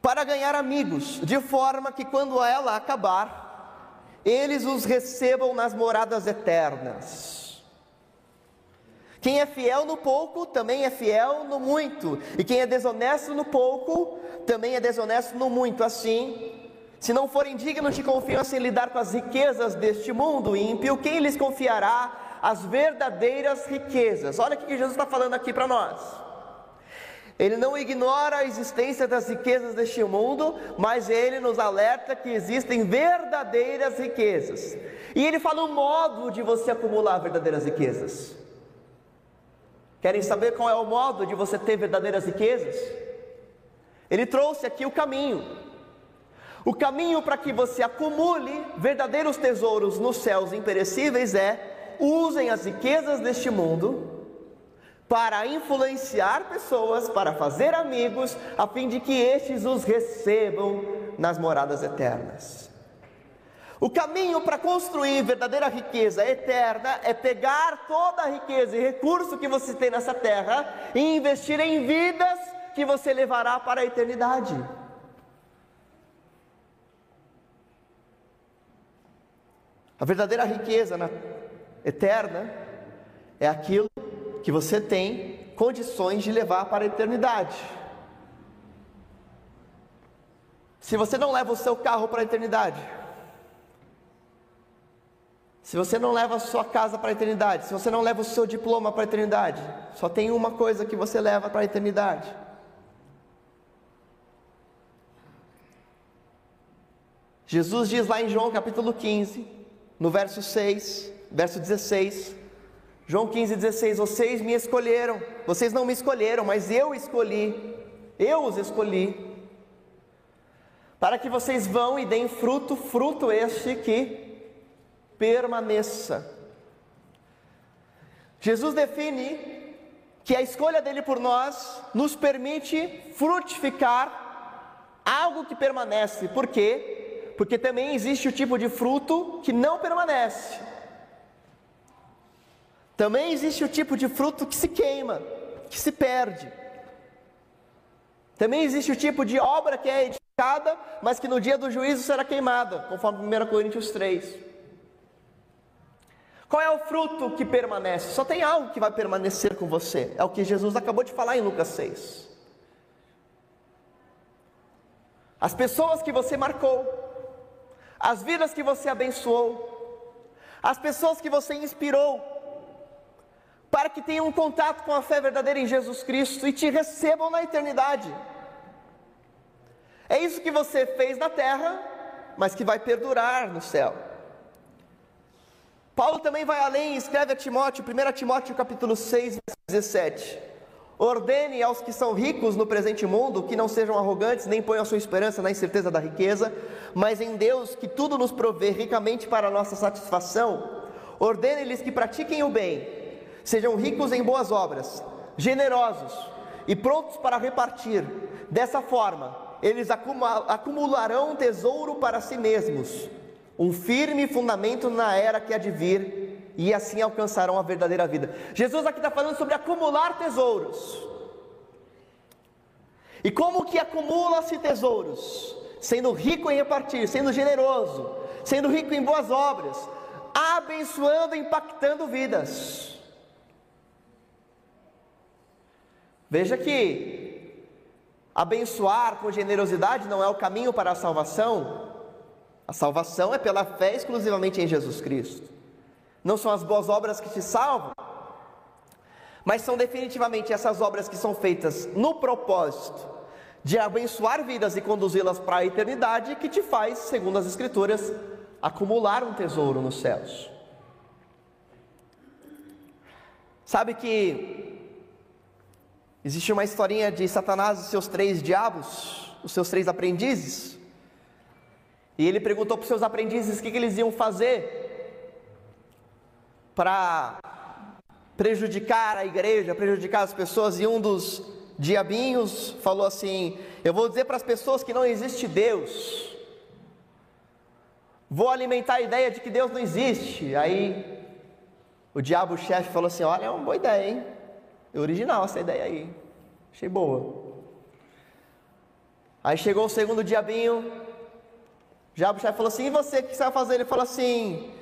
para ganhar amigos, de forma que quando ela acabar, eles os recebam nas moradas eternas. Quem é fiel no pouco também é fiel no muito, e quem é desonesto no pouco também é desonesto no muito. Assim, se não forem dignos de confiança em lidar com as riquezas deste mundo ímpio, quem lhes confiará as verdadeiras riquezas? Olha o que Jesus está falando aqui para nós. Ele não ignora a existência das riquezas deste mundo, mas ele nos alerta que existem verdadeiras riquezas. E ele fala o modo de você acumular verdadeiras riquezas. Querem saber qual é o modo de você ter verdadeiras riquezas? Ele trouxe aqui o caminho. O caminho para que você acumule verdadeiros tesouros nos céus imperecíveis é usem as riquezas deste mundo para influenciar pessoas, para fazer amigos, a fim de que estes os recebam nas moradas eternas. O caminho para construir verdadeira riqueza eterna é pegar toda a riqueza e recurso que você tem nessa terra e investir em vidas que você levará para a eternidade. A verdadeira riqueza na, eterna é aquilo que você tem condições de levar para a eternidade. Se você não leva o seu carro para a eternidade, se você não leva a sua casa para a eternidade, se você não leva o seu diploma para a eternidade, só tem uma coisa que você leva para a eternidade: Jesus diz lá em João capítulo 15, no verso 6, verso 16, João 15, 16: Vocês me escolheram, vocês não me escolheram, mas eu escolhi, eu os escolhi, para que vocês vão e deem fruto, fruto este que permaneça. Jesus define que a escolha dele por nós nos permite frutificar algo que permanece, por quê? porque também existe o tipo de fruto que não permanece. Também existe o tipo de fruto que se queima, que se perde. Também existe o tipo de obra que é edificada, mas que no dia do juízo será queimada, conforme 1 Coríntios 3. Qual é o fruto que permanece? Só tem algo que vai permanecer com você. É o que Jesus acabou de falar em Lucas 6. As pessoas que você marcou, as vidas que você abençoou, as pessoas que você inspirou, para que tenham um contato com a fé verdadeira em Jesus Cristo e te recebam na eternidade. É isso que você fez na terra, mas que vai perdurar no céu. Paulo também vai além e escreve a Timóteo, 1 Timóteo capítulo 6, verso 17. Ordene aos que são ricos no presente mundo que não sejam arrogantes, nem ponham a sua esperança na incerteza da riqueza, mas em Deus que tudo nos provê ricamente para a nossa satisfação. Ordene-lhes que pratiquem o bem, sejam ricos em boas obras, generosos e prontos para repartir. Dessa forma, eles acumularão tesouro para si mesmos, um firme fundamento na era que há de vir e assim alcançarão a verdadeira vida. Jesus aqui está falando sobre acumular tesouros. E como que acumula-se tesouros? Sendo rico em repartir, sendo generoso, sendo rico em boas obras, abençoando e impactando vidas. Veja que abençoar com generosidade não é o caminho para a salvação. A salvação é pela fé exclusivamente em Jesus Cristo. Não são as boas obras que te salvam, mas são definitivamente essas obras que são feitas no propósito de abençoar vidas e conduzi-las para a eternidade que te faz, segundo as Escrituras, acumular um tesouro nos céus. Sabe que existe uma historinha de Satanás e seus três diabos, os seus três aprendizes, e ele perguntou para os seus aprendizes o que, que eles iam fazer para prejudicar a igreja, prejudicar as pessoas, e um dos diabinhos falou assim: Eu vou dizer para as pessoas que não existe Deus, vou alimentar a ideia de que Deus não existe. Aí o diabo chefe falou assim: Olha, é uma boa ideia, hein? É original essa ideia aí, achei boa. Aí chegou o segundo diabinho, o diabo chefe falou assim: E você, o que você vai fazer? Ele falou assim: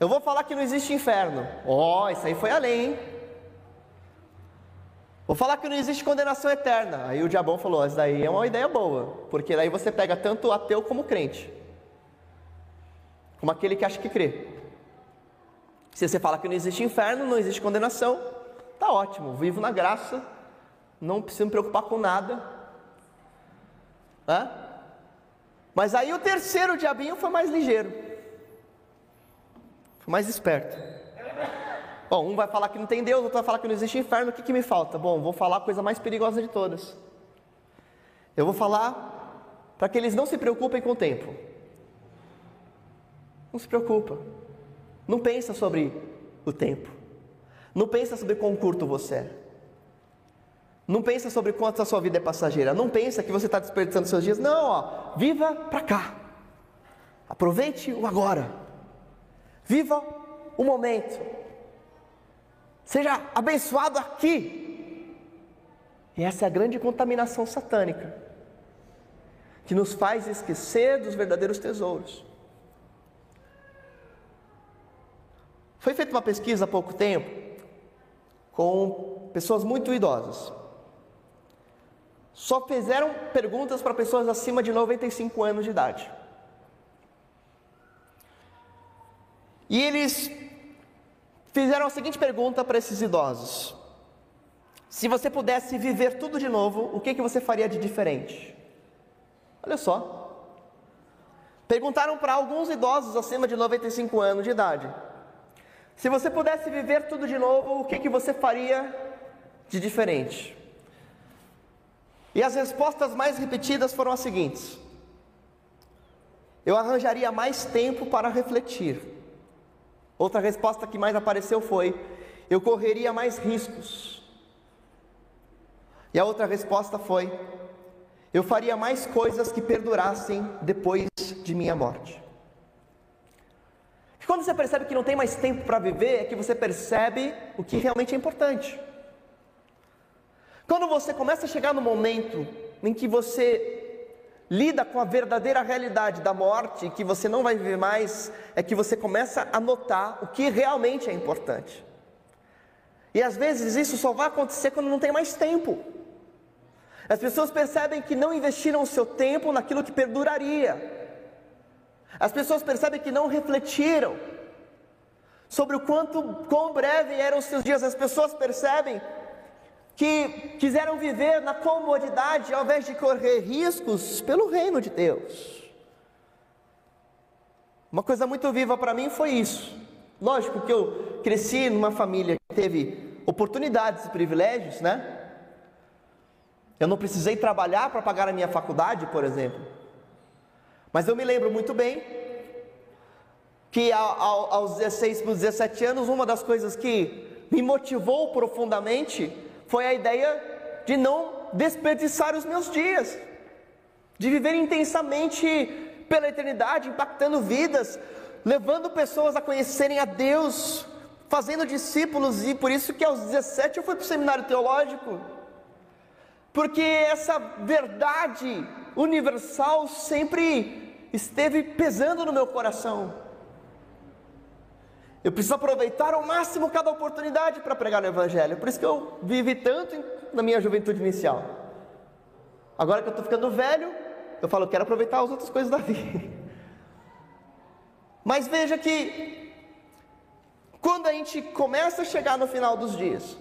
eu vou falar que não existe inferno. Ó, oh, isso aí foi além, hein? Vou falar que não existe condenação eterna. Aí o diabão falou: Isso daí é uma ideia boa, porque daí você pega tanto ateu como crente, como aquele que acha que crê. Se você fala que não existe inferno, não existe condenação, tá ótimo, vivo na graça, não preciso me preocupar com nada. Hã? Mas aí o terceiro diabinho foi mais ligeiro mais esperto. Bom, um vai falar que não tem Deus, outro vai falar que não existe inferno, o que, que me falta? Bom, vou falar a coisa mais perigosa de todas. Eu vou falar para que eles não se preocupem com o tempo. Não se preocupa. Não pensa sobre o tempo. Não pensa sobre quão curto você é. Não pensa sobre quanto a sua vida é passageira. Não pensa que você está desperdiçando seus dias. Não, ó, viva para cá. Aproveite o agora. Viva o momento. Seja abençoado aqui. E essa é a grande contaminação satânica que nos faz esquecer dos verdadeiros tesouros. Foi feita uma pesquisa há pouco tempo com pessoas muito idosas. Só fizeram perguntas para pessoas acima de 95 anos de idade. E eles fizeram a seguinte pergunta para esses idosos: Se você pudesse viver tudo de novo, o que, que você faria de diferente? Olha só. Perguntaram para alguns idosos acima de 95 anos de idade: Se você pudesse viver tudo de novo, o que, que você faria de diferente? E as respostas mais repetidas foram as seguintes: Eu arranjaria mais tempo para refletir. Outra resposta que mais apareceu foi: Eu correria mais riscos. E a outra resposta foi: Eu faria mais coisas que perdurassem depois de minha morte. Quando você percebe que não tem mais tempo para viver, é que você percebe o que realmente é importante. Quando você começa a chegar no momento em que você lida com a verdadeira realidade da morte, que você não vai viver mais, é que você começa a notar o que realmente é importante. E às vezes isso só vai acontecer quando não tem mais tempo. As pessoas percebem que não investiram o seu tempo naquilo que perduraria. As pessoas percebem que não refletiram sobre o quanto quão breve eram os seus dias. As pessoas percebem que quiseram viver na comodidade ao invés de correr riscos pelo reino de Deus. Uma coisa muito viva para mim foi isso. Lógico que eu cresci numa família que teve oportunidades e privilégios, né? Eu não precisei trabalhar para pagar a minha faculdade, por exemplo. Mas eu me lembro muito bem que aos 16 para 17 anos, uma das coisas que me motivou profundamente foi a ideia de não desperdiçar os meus dias, de viver intensamente pela eternidade, impactando vidas, levando pessoas a conhecerem a Deus, fazendo discípulos, e por isso que aos 17 eu fui para o seminário teológico, porque essa verdade universal sempre esteve pesando no meu coração. Eu preciso aproveitar ao máximo cada oportunidade para pregar o Evangelho. Por isso que eu vivi tanto na minha juventude inicial. Agora que eu estou ficando velho, eu falo, quero aproveitar as outras coisas da vida. Mas veja que, quando a gente começa a chegar no final dos dias,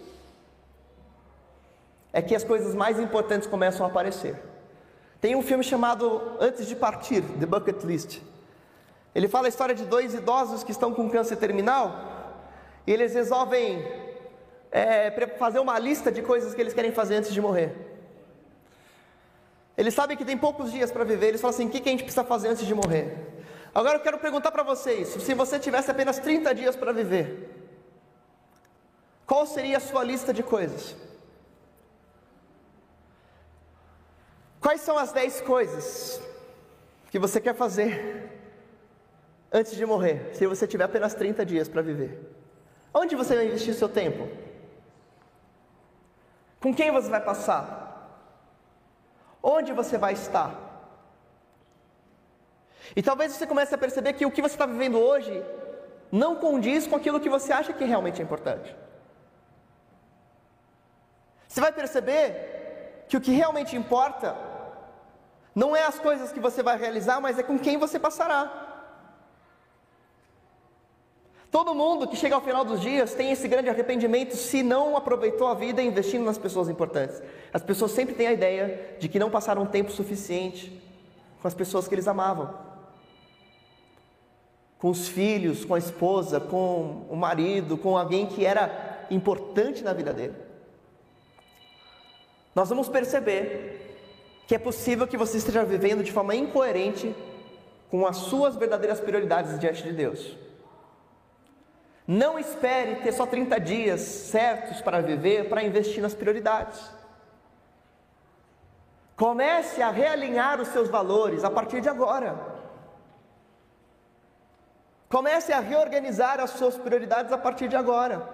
é que as coisas mais importantes começam a aparecer. Tem um filme chamado Antes de Partir, The Bucket List. Ele fala a história de dois idosos que estão com câncer terminal e eles resolvem é, fazer uma lista de coisas que eles querem fazer antes de morrer. Eles sabem que tem poucos dias para viver, eles falam assim: o que, que a gente precisa fazer antes de morrer? Agora eu quero perguntar para vocês: se você tivesse apenas 30 dias para viver, qual seria a sua lista de coisas? Quais são as 10 coisas que você quer fazer antes de morrer, se você tiver apenas 30 dias para viver? Onde você vai investir seu tempo? Com quem você vai passar? Onde você vai estar? E talvez você comece a perceber que o que você está vivendo hoje não condiz com aquilo que você acha que realmente é importante. Você vai perceber que o que realmente importa não é as coisas que você vai realizar, mas é com quem você passará. Todo mundo que chega ao final dos dias tem esse grande arrependimento se não aproveitou a vida investindo nas pessoas importantes. As pessoas sempre têm a ideia de que não passaram tempo suficiente com as pessoas que eles amavam. Com os filhos, com a esposa, com o marido, com alguém que era importante na vida dele. Nós vamos perceber que é possível que você esteja vivendo de forma incoerente com as suas verdadeiras prioridades diante de Deus. Não espere ter só 30 dias certos para viver para investir nas prioridades. Comece a realinhar os seus valores a partir de agora. Comece a reorganizar as suas prioridades a partir de agora.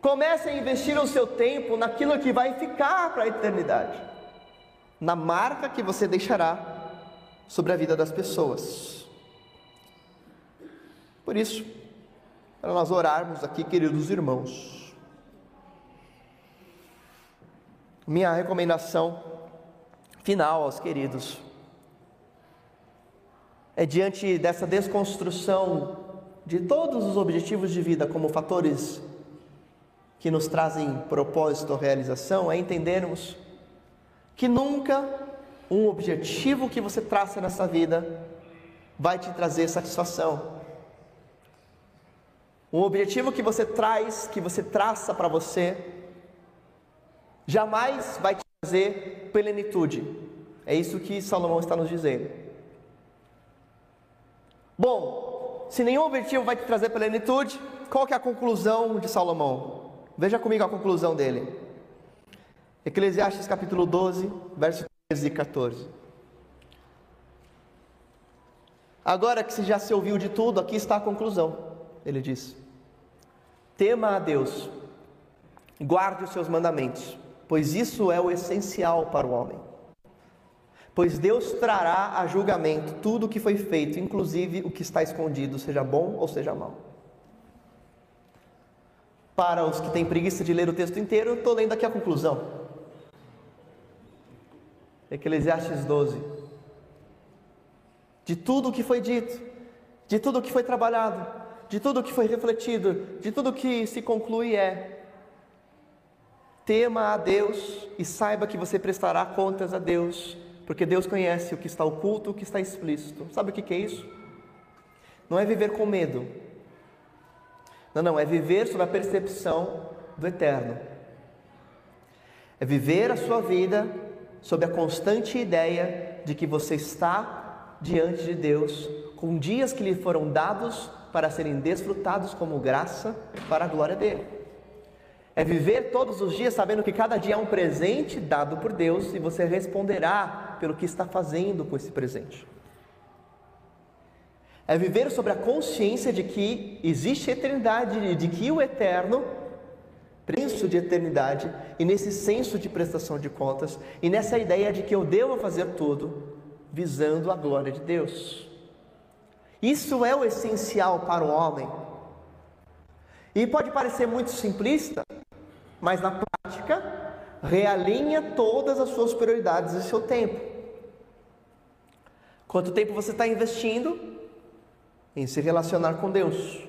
Comece a investir o seu tempo naquilo que vai ficar para a eternidade, na marca que você deixará sobre a vida das pessoas. Por isso, para nós orarmos aqui, queridos irmãos, minha recomendação final aos queridos. É diante dessa desconstrução de todos os objetivos de vida como fatores que nos trazem propósito ou realização, é entendermos que nunca um objetivo que você traça nessa vida vai te trazer satisfação. Um objetivo que você traz, que você traça para você, jamais vai te trazer plenitude. É isso que Salomão está nos dizendo. Bom, se nenhum objetivo vai te trazer plenitude, qual que é a conclusão de Salomão? Veja comigo a conclusão dele. Eclesiastes capítulo 12, verso 13 e 14. Agora que você já se ouviu de tudo, aqui está a conclusão. Ele diz: Tema a Deus, guarde os seus mandamentos pois isso é o essencial para o homem. Pois Deus trará a julgamento tudo o que foi feito, inclusive o que está escondido, seja bom ou seja mal. Para os que têm preguiça de ler o texto inteiro, estou lendo aqui a conclusão. Eclesiastes 12. De tudo o que foi dito, de tudo o que foi trabalhado, de tudo o que foi refletido, de tudo o que se conclui é: Tema a Deus e saiba que você prestará contas a Deus, porque Deus conhece o que está oculto, o que está explícito. Sabe o que é isso? Não é viver com medo. Não, não, é viver sob a percepção do eterno. É viver a sua vida sob a constante ideia de que você está diante de Deus, com dias que lhe foram dados para serem desfrutados como graça para a glória dele. É viver todos os dias sabendo que cada dia é um presente dado por Deus e você responderá pelo que está fazendo com esse presente. É viver sobre a consciência de que existe eternidade, de que o eterno, preço de eternidade, e nesse senso de prestação de contas, e nessa ideia de que eu devo fazer tudo visando a glória de Deus. Isso é o essencial para o homem. E pode parecer muito simplista, mas na prática realinha todas as suas prioridades e seu tempo. Quanto tempo você está investindo em se relacionar com Deus?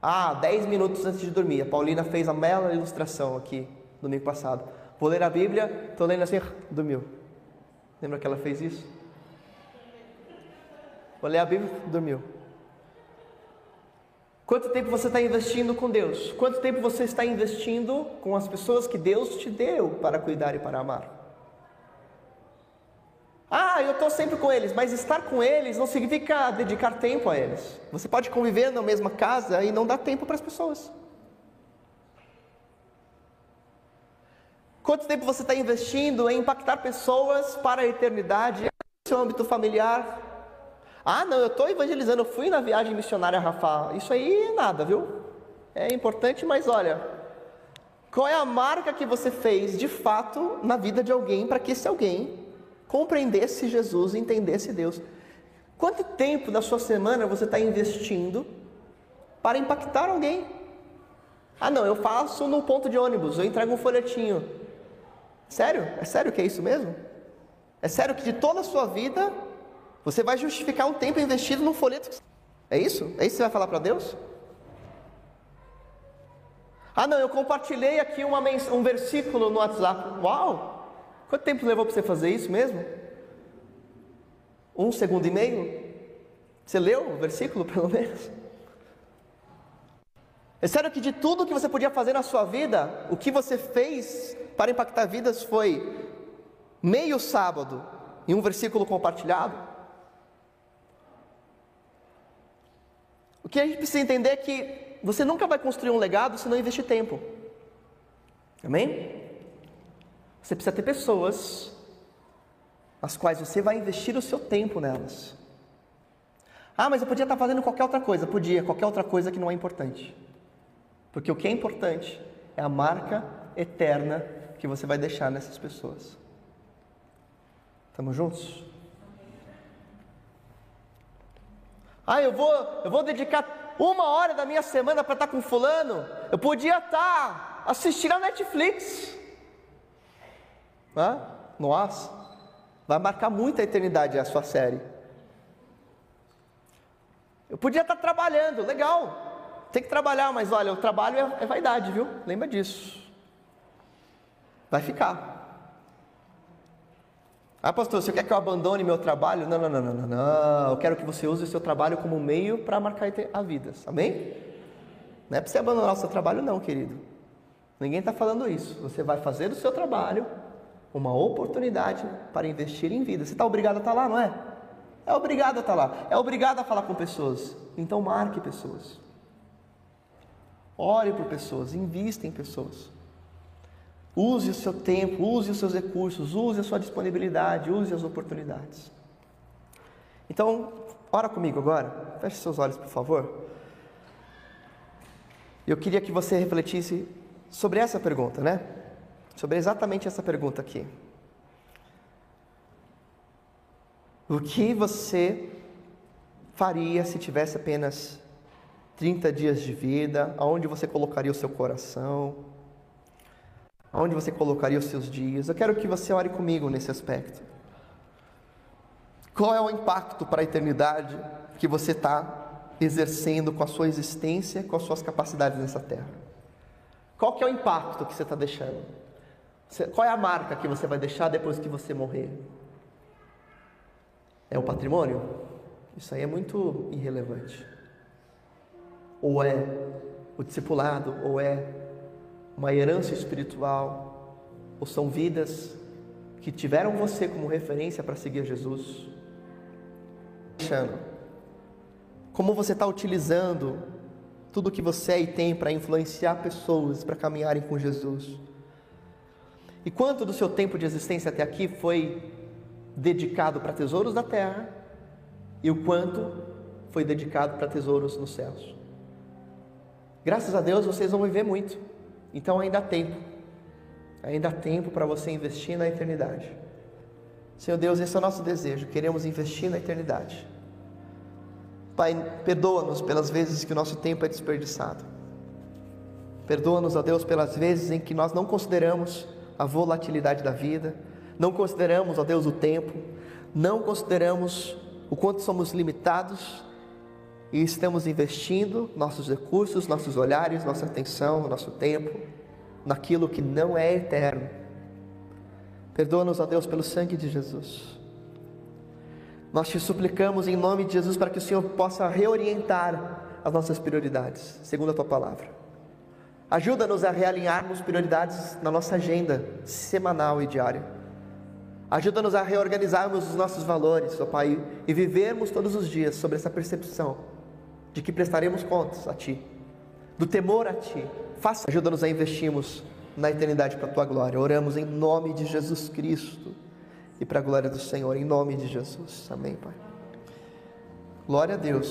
Ah, 10 minutos antes de dormir. A Paulina fez a bela ilustração aqui domingo passado. Vou ler a Bíblia, estou lendo assim, dormiu. Lembra que ela fez isso? Vou ler a Bíblia, dormiu. Quanto tempo você está investindo com Deus? Quanto tempo você está investindo com as pessoas que Deus te deu para cuidar e para amar? Ah, eu estou sempre com eles, mas estar com eles não significa dedicar tempo a eles. Você pode conviver na mesma casa e não dar tempo para as pessoas. Quanto tempo você está investindo em impactar pessoas para a eternidade, no seu âmbito familiar, ah, não, eu estou evangelizando, eu fui na viagem missionária Rafa. Isso aí é nada, viu? É importante, mas olha, qual é a marca que você fez de fato na vida de alguém para que esse alguém compreendesse Jesus entendesse Deus? Quanto tempo da sua semana você está investindo para impactar alguém? Ah, não, eu faço no ponto de ônibus, eu entrego um folhetinho. Sério? É sério que é isso mesmo? É sério que de toda a sua vida você vai justificar um tempo investido num folheto. É isso? É isso que você vai falar para Deus? Ah, não, eu compartilhei aqui uma um versículo no WhatsApp. Uau! Quanto tempo levou para você fazer isso mesmo? Um segundo e meio? Você leu o versículo, pelo menos? É sério que de tudo que você podia fazer na sua vida, o que você fez para impactar vidas foi meio sábado e um versículo compartilhado? O que a gente precisa entender é que você nunca vai construir um legado se não investir tempo. Amém? Você precisa ter pessoas as quais você vai investir o seu tempo nelas. Ah, mas eu podia estar fazendo qualquer outra coisa. Podia, qualquer outra coisa que não é importante. Porque o que é importante é a marca eterna que você vai deixar nessas pessoas. Estamos juntos? Ah, eu vou, eu vou dedicar uma hora da minha semana para estar com fulano. Eu podia estar assistindo a Netflix. Ah, nossa, vai marcar muito a eternidade a sua série. Eu podia estar trabalhando, legal. Tem que trabalhar, mas olha, o trabalho é, é vaidade, viu? Lembra disso. Vai ficar. Ah, pastor, você quer que eu abandone meu trabalho? Não, não, não, não, não, não. Eu quero que você use o seu trabalho como meio para marcar a vida. Amém? Não é para você abandonar o seu trabalho, não, querido. Ninguém está falando isso. Você vai fazer do seu trabalho uma oportunidade para investir em vida. Você está obrigado a estar tá lá, não é? É obrigado a estar tá lá. É obrigado a falar com pessoas. Então marque pessoas. Ore por pessoas. Invista em pessoas. Use o seu tempo, use os seus recursos, use a sua disponibilidade, use as oportunidades. Então, ora comigo agora. Feche seus olhos, por favor. Eu queria que você refletisse sobre essa pergunta, né? Sobre exatamente essa pergunta aqui. O que você faria se tivesse apenas 30 dias de vida? Aonde você colocaria o seu coração? Aonde você colocaria os seus dias? Eu quero que você ore comigo nesse aspecto. Qual é o impacto para a eternidade que você está exercendo com a sua existência, com as suas capacidades nessa terra? Qual que é o impacto que você está deixando? Qual é a marca que você vai deixar depois que você morrer? É o patrimônio? Isso aí é muito irrelevante. Ou é o discipulado, ou é uma herança espiritual, ou são vidas que tiveram você como referência para seguir Jesus. Como você está utilizando tudo que você é e tem para influenciar pessoas para caminharem com Jesus. E quanto do seu tempo de existência até aqui foi dedicado para tesouros da terra e o quanto foi dedicado para tesouros nos céus? Graças a Deus vocês vão viver muito, então ainda há tempo, ainda há tempo para você investir na eternidade. Senhor Deus, esse é o nosso desejo, queremos investir na eternidade. Pai, perdoa-nos pelas vezes que o nosso tempo é desperdiçado. Perdoa-nos, ó Deus, pelas vezes em que nós não consideramos a volatilidade da vida, não consideramos, ó Deus, o tempo, não consideramos o quanto somos limitados e estamos investindo nossos recursos, nossos olhares, nossa atenção, nosso tempo naquilo que não é eterno. Perdoa-nos, ó Deus, pelo sangue de Jesus. Nós te suplicamos em nome de Jesus para que o Senhor possa reorientar as nossas prioridades, segundo a tua palavra. Ajuda-nos a realinharmos prioridades na nossa agenda semanal e diária. Ajuda-nos a reorganizarmos os nossos valores, ó Pai, e vivermos todos os dias sobre essa percepção de que prestaremos contas a Ti, do temor a Ti. Faça, ajuda-nos a investirmos na eternidade para a Tua glória. Oramos em nome de Jesus Cristo e para a glória do Senhor, em nome de Jesus. Amém, Pai. Glória a Deus.